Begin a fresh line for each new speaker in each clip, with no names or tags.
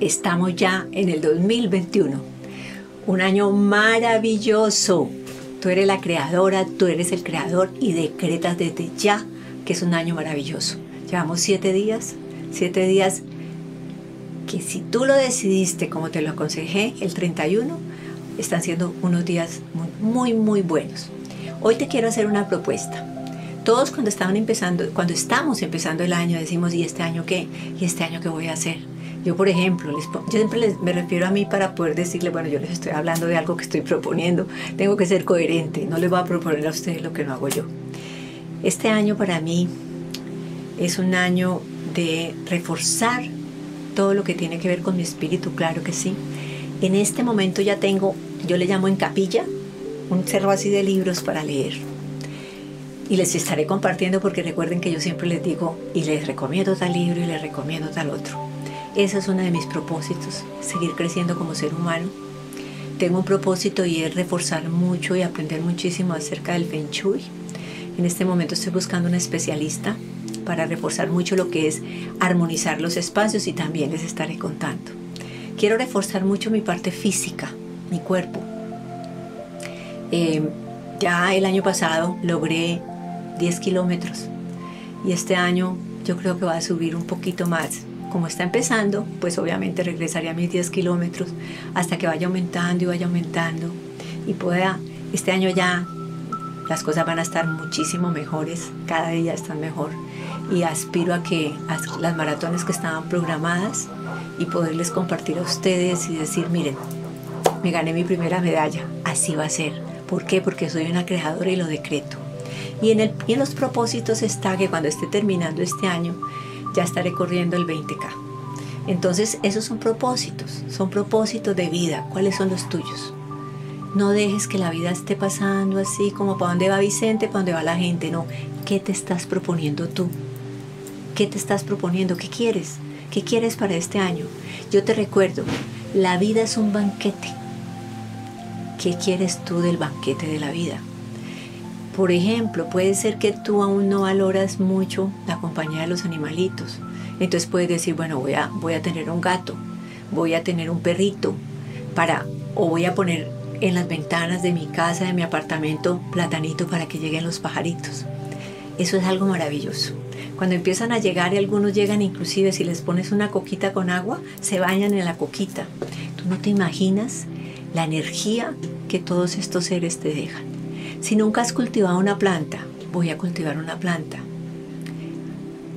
estamos ya en el 2021. Un año maravilloso. Tú eres la creadora, tú eres el creador y decretas desde ya que es un año maravilloso. Llevamos siete días, siete días que si tú lo decidiste como te lo aconsejé, el 31, están siendo unos días muy, muy, buenos. Hoy te quiero hacer una propuesta. Todos cuando estaban empezando, cuando estamos empezando el año decimos, ¿y este año qué? ¿Y este año qué voy a hacer? Yo, por ejemplo, yo siempre me refiero a mí para poder decirle, bueno, yo les estoy hablando de algo que estoy proponiendo, tengo que ser coherente, no les voy a proponer a ustedes lo que no hago yo. Este año para mí es un año de reforzar todo lo que tiene que ver con mi espíritu, claro que sí. En este momento ya tengo, yo le llamo en capilla, un cerro así de libros para leer. Y les estaré compartiendo porque recuerden que yo siempre les digo y les recomiendo tal libro y les recomiendo tal otro. Ese es uno de mis propósitos, seguir creciendo como ser humano. Tengo un propósito y es reforzar mucho y aprender muchísimo acerca del Feng Shui. En este momento estoy buscando un especialista para reforzar mucho lo que es armonizar los espacios y también les estaré contando. Quiero reforzar mucho mi parte física, mi cuerpo. Eh, ya el año pasado logré 10 kilómetros y este año yo creo que va a subir un poquito más como está empezando, pues obviamente regresaré a mis 10 kilómetros hasta que vaya aumentando y vaya aumentando y pueda, este año ya las cosas van a estar muchísimo mejores, cada día están mejor y aspiro a que las maratones que estaban programadas y poderles compartir a ustedes y decir, miren, me gané mi primera medalla, así va a ser. ¿Por qué? Porque soy una creadora y lo decreto. Y en, el, y en los propósitos está que cuando esté terminando este año, ya estaré corriendo el 20K. Entonces, esos son propósitos, son propósitos de vida. ¿Cuáles son los tuyos? No dejes que la vida esté pasando así como para dónde va Vicente, para dónde va la gente. No, ¿qué te estás proponiendo tú? ¿Qué te estás proponiendo? ¿Qué quieres? ¿Qué quieres para este año? Yo te recuerdo, la vida es un banquete. ¿Qué quieres tú del banquete de la vida? Por ejemplo, puede ser que tú aún no valoras mucho la compañía de los animalitos. Entonces puedes decir, bueno, voy a, voy a tener un gato, voy a tener un perrito, para, o voy a poner en las ventanas de mi casa, de mi apartamento, platanito para que lleguen los pajaritos. Eso es algo maravilloso. Cuando empiezan a llegar y algunos llegan inclusive si les pones una coquita con agua, se bañan en la coquita. Tú no te imaginas la energía que todos estos seres te dejan. Si nunca has cultivado una planta, voy a cultivar una planta.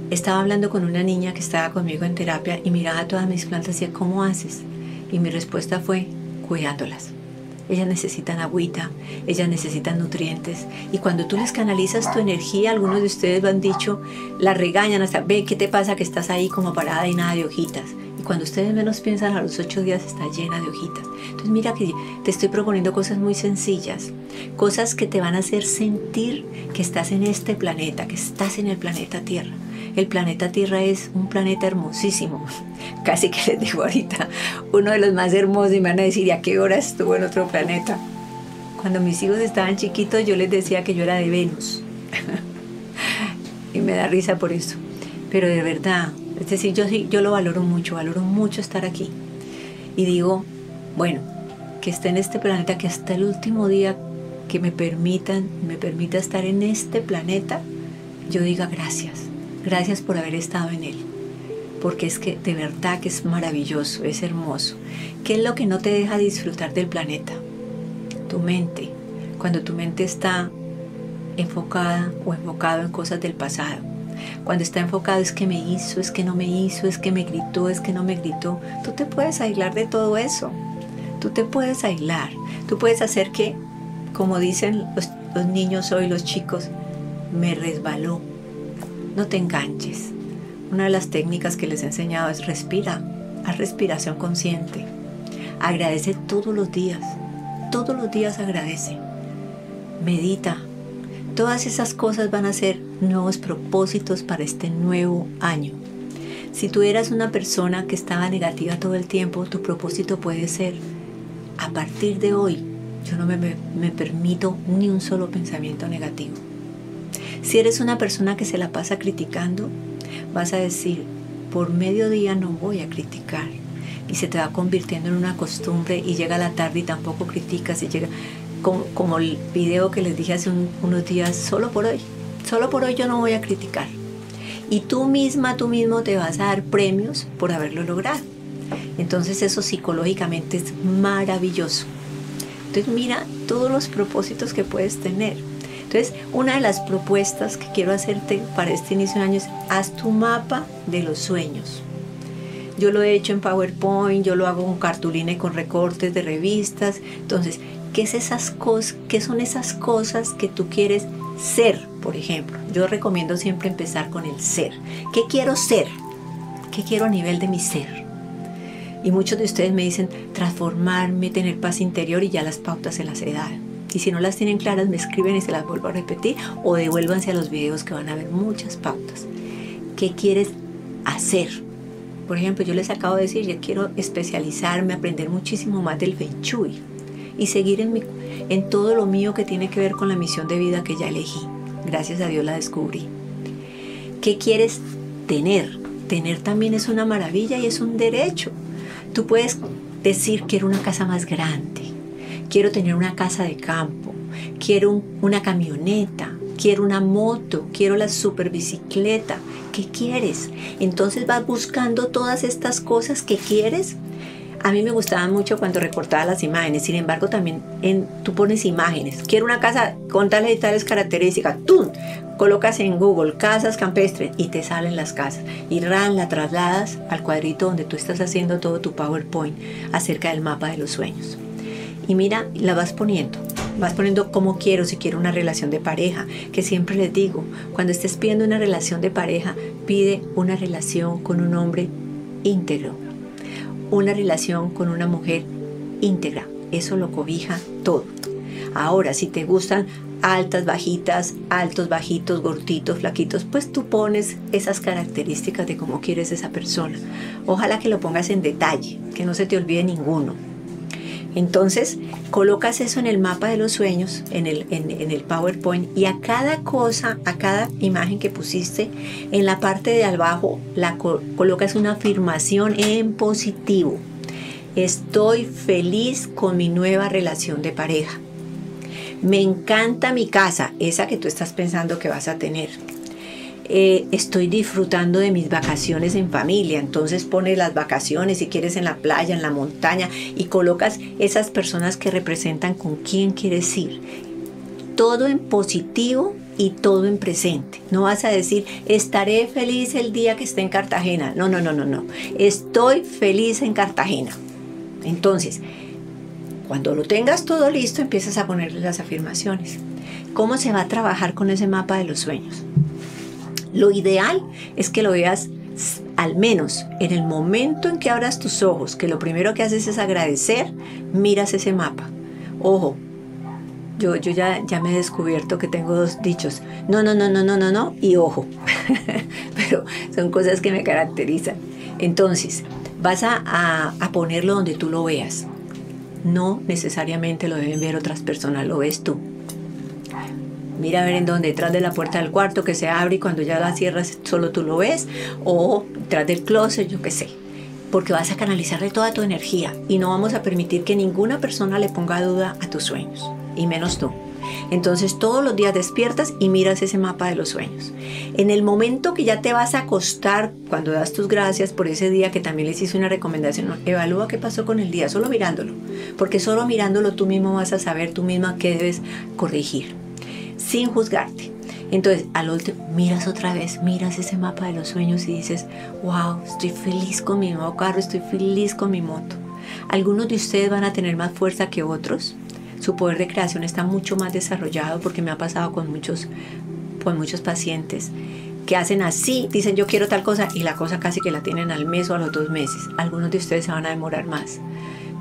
Estaba hablando con una niña que estaba conmigo en terapia y miraba todas mis plantas y decía, ¿cómo haces? Y mi respuesta fue, cuidándolas. Ellas necesitan agüita, ellas necesitan nutrientes. Y cuando tú les canalizas tu energía, algunos de ustedes lo han dicho, la regañan hasta, ve, ¿qué te pasa que estás ahí como parada y nada de hojitas? Y cuando ustedes menos piensan, a los ocho días está llena de hojitas. Entonces mira que te estoy proponiendo cosas muy sencillas, cosas que te van a hacer sentir que estás en este planeta, que estás en el planeta Tierra. El planeta Tierra es un planeta hermosísimo. Casi que les digo ahorita, uno de los más hermosos y me van a decir, a qué hora estuvo en otro planeta? Cuando mis hijos estaban chiquitos yo les decía que yo era de Venus. y me da risa por eso. Pero de verdad, es decir, yo, yo lo valoro mucho, valoro mucho estar aquí. Y digo, bueno, que esté en este planeta, que hasta el último día que me permitan, me permita estar en este planeta, yo diga gracias, gracias por haber estado en él. Porque es que de verdad que es maravilloso, es hermoso. ¿Qué es lo que no te deja disfrutar del planeta? Tu mente. Cuando tu mente está enfocada o enfocado en cosas del pasado. Cuando está enfocado es que me hizo, es que no me hizo, es que me gritó, es que no me gritó. Tú te puedes aislar de todo eso. Tú te puedes aislar. Tú puedes hacer que, como dicen los, niños hoy, los chicos, me resbaló. No te enganches. Una de las técnicas que les he enseñado es respira, haz respiración consciente. Agradece todos los días. Todos los días agradece. Medita. Todas esas cosas van a ser nuevos propósitos para este nuevo año. Si tú eras una persona que estaba negativa todo el tiempo, tu propósito puede ser, a partir de hoy, yo no me, me, permito ni un solo pensamiento negativo. Si eres una persona que se la pasa criticando, vas a decir, por mediodía no voy a criticar. y se te va convirtiendo en una costumbre y llega la tarde y tampoco criticas y llega como, como el video que les dije hace unos días, solo por hoy, solo por hoy yo no voy a criticar. Y tú misma, tú mismo te vas a dar premios por haberlo logrado. Entonces eso psicológicamente es maravilloso. Entonces mira todos los propósitos que puedes tener. Entonces, una de las propuestas que quiero hacerte para este inicio de año es haz tu mapa de los sueños. Yo lo he hecho en PowerPoint, yo lo hago con cartulina y con recortes de revistas. Entonces, ¿qué, es esas cosas, ¿qué son esas cosas que tú quieres ser, por ejemplo? Yo recomiendo siempre empezar con el ser. ¿Qué quiero ser? ¿Qué quiero a nivel de mi ser? Y muchos de ustedes me dicen transformarme, tener paz interior y ya las pautas se las he dado. Y si no las tienen claras, me escriben y se las vuelvo a repetir o devuélvanse a los videos que van a ver muchas pautas. ¿Qué quieres hacer? Por ejemplo, yo les acabo de decir, yo quiero especializarme, aprender muchísimo más del Feng y seguir en, mi, en todo lo mío que tiene que ver con la misión de vida que ya elegí. Gracias a Dios la descubrí. ¿Qué quieres tener? Tener también es una maravilla y es un derecho. Tú puedes decir, quiero una casa más grande, quiero tener una casa de campo, quiero una camioneta, quiero una moto, quiero la super bicicleta. ¿Qué quieres? Entonces vas buscando todas estas cosas que quieres. A mí me gustaba mucho cuando recortaba las imágenes, sin embargo también en, tú pones imágenes. Quiero una casa con tales y tales características. Tú colocas en Google casas campestres y te salen las casas. Y RAN la trasladas al cuadrito donde tú estás haciendo todo tu PowerPoint acerca del mapa de los sueños. Y mira, la vas poniendo. Vas poniendo cómo quiero, si quiero una relación de pareja, que siempre les digo, cuando estés pidiendo una relación de pareja, pide una relación con un hombre íntegro, una relación con una mujer íntegra. Eso lo cobija todo. Ahora, si te gustan altas, bajitas, altos, bajitos, gorditos, flaquitos, pues tú pones esas características de cómo quieres esa persona. Ojalá que lo pongas en detalle, que no se te olvide ninguno. Entonces, colocas eso en el mapa de los sueños, en el, PowerPoint, y a cada cosa, a cada imagen que pusiste, en la parte de abajo, la colocas una afirmación en positivo. Estoy feliz con mi nueva relación de pareja. Me encanta mi casa, esa que tú estás pensando que vas a tener. Eh, estoy disfrutando de mis vacaciones en familia. Entonces pones las vacaciones, si quieres, en la playa, en la montaña, y colocas esas personas que representan con quién quieres ir. Todo en positivo y todo en presente. No vas a decir, estaré feliz el día que esté en Cartagena. No, no, no, no, no. Estoy feliz en Cartagena. Entonces, cuando lo tengas todo listo, empiezas a ponerle las afirmaciones. ¿Cómo se va a trabajar con ese mapa de los sueños? Lo ideal es que lo veas al menos en el momento en que abras tus ojos, que lo primero que haces es agradecer, miras ese mapa. Ojo, yo, yo ya, ya me he descubierto que tengo dos dichos. No, no, no, no, no, no, no y ojo. Pero son cosas que me caracterizan. Entonces, vas a, a ponerlo donde tú lo veas no necesariamente lo deben ver otras personas, lo ves tú. Mira a ver en dónde, detrás de la puerta del cuarto que se abre y cuando ya la cierras solo tú lo ves, o detrás del closet, yo qué sé. Porque vas a canalizarle toda tu energía y no vamos a permitir que ninguna persona le ponga duda a tus sueños, y menos tú. Entonces todos los días despiertas y miras ese mapa de los sueños. En el momento que ya te vas a acostar, cuando das tus gracias por ese día que también les hice una recomendación, evalúa qué pasó con el día, solo mirándolo. Porque solo mirándolo tú mismo vas a saber tú misma qué debes corregir, sin juzgarte. Entonces, al último, miras otra vez, miras ese mapa de los sueños y dices, wow, estoy feliz con mi nuevo carro, estoy feliz con mi moto. Algunos de ustedes van a tener más fuerza que otros, su poder de creación está mucho más desarrollado porque me ha pasado con muchos, con muchos pacientes que hacen así, dicen yo quiero tal cosa y la cosa casi que la tienen al mes o a los dos meses. Algunos de ustedes se van a demorar más,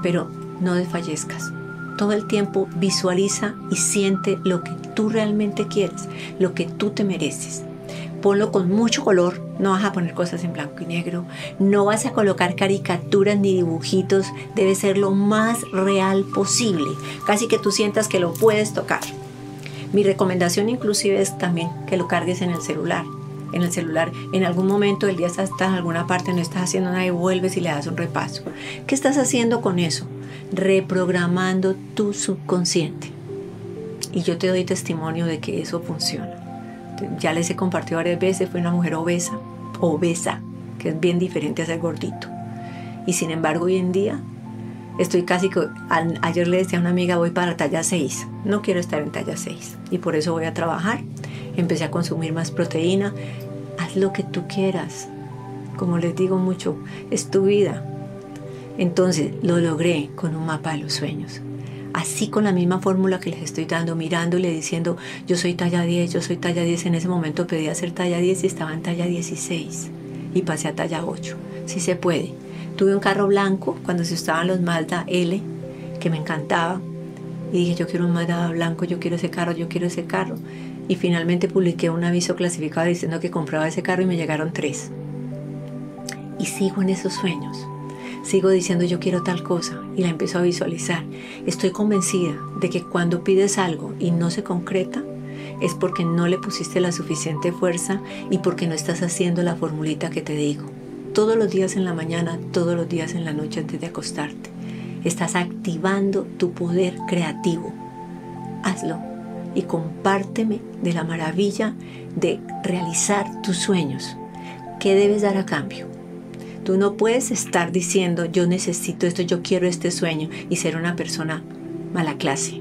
pero no desfallezcas. Todo el tiempo visualiza y siente lo que tú realmente quieres, lo que tú te mereces ponlo con mucho color, no vas a poner cosas en blanco y negro, no vas a colocar caricaturas ni dibujitos, debe ser lo más real posible, casi que tú sientas que lo puedes tocar. Mi recomendación inclusive es también que lo cargues en el celular, en el celular, en algún momento del día estás en alguna parte, no estás haciendo nada y vuelves y le das un repaso. ¿Qué estás haciendo con eso? Reprogramando tu subconsciente. Y yo te doy testimonio de que eso funciona. Ya les he compartido varias veces, fue una mujer obesa, obesa, que es bien diferente a ser gordito. Y sin embargo hoy en día estoy casi que... Ayer le decía a una amiga, voy para talla 6. No quiero estar en talla 6. Y por eso voy a trabajar. Empecé a consumir más proteína. Haz lo que tú quieras. Como les digo mucho, es tu vida. Entonces lo logré con un mapa de los sueños. Así con la misma fórmula que les estoy dando, mirándole, diciendo, yo soy talla 10, yo soy talla 10. En ese momento pedí ser talla 10 y estaba en talla 16. Y pasé a talla 8. Si se puede. Tuve un carro blanco cuando se usaban los Mazda L, que me encantaba. Y dije, yo quiero un Mazda blanco, yo quiero ese carro, yo quiero ese carro. Y finalmente publiqué un aviso clasificado diciendo que compraba ese carro y me llegaron tres. Y sigo en esos sueños. Sigo diciendo yo quiero tal cosa y la empiezo a visualizar. Estoy convencida de que cuando pides algo y no se concreta, es porque no le pusiste la suficiente fuerza y porque no estás haciendo la formulita que te digo todos los días en la mañana, todos los días en la noche antes de acostarte. Estás activando tu poder creativo. Hazlo y compárteme de la maravilla de realizar tus sueños. ¿Qué debes dar a cambio? Tú no puedes estar diciendo yo necesito esto, yo quiero este sueño y ser una persona mala clase.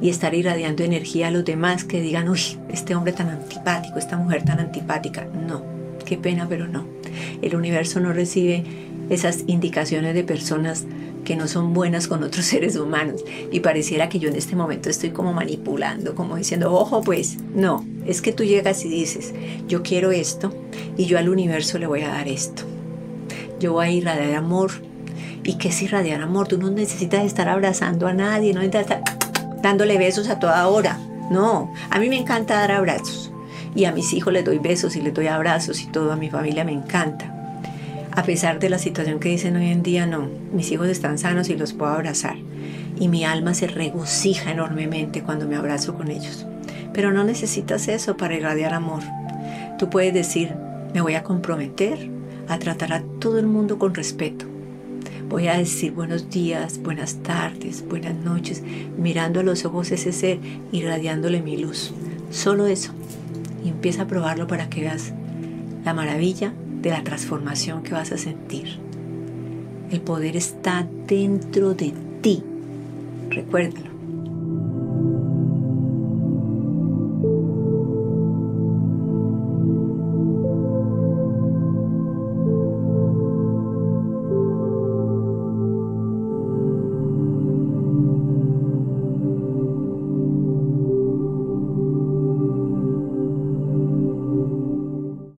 Y estar irradiando energía a los demás que digan, uy, este hombre tan antipático, esta mujer tan antipática. No, qué pena, pero no. El universo no recibe esas indicaciones de personas que no son buenas con otros seres humanos. Y pareciera que yo en este momento estoy como manipulando, como diciendo, ojo pues, no, es que tú llegas y dices, yo quiero esto y yo al universo le voy a dar esto. Yo voy a irradiar amor. ¿Y qué es irradiar amor? Tú no necesitas estar abrazando a nadie, no necesitas estar dándole besos a toda hora. No, a mí me encanta dar abrazos y a mis hijos les doy besos y les doy abrazos y todo, a mi familia me encanta. A pesar de la situación que dicen hoy en día, no, mis hijos están sanos y los puedo abrazar. Y mi alma se regocija enormemente cuando me abrazo con ellos. Pero no necesitas eso para irradiar amor. Tú puedes decir, me voy a comprometer a tratar a todo el mundo con respeto. Voy a decir buenos días, buenas tardes, buenas noches, mirando a los ojos ese ser, irradiándole mi luz. Solo eso y empieza a probarlo para que veas la maravilla de la transformación que vas a sentir. El poder está dentro de ti. Recuérdalo.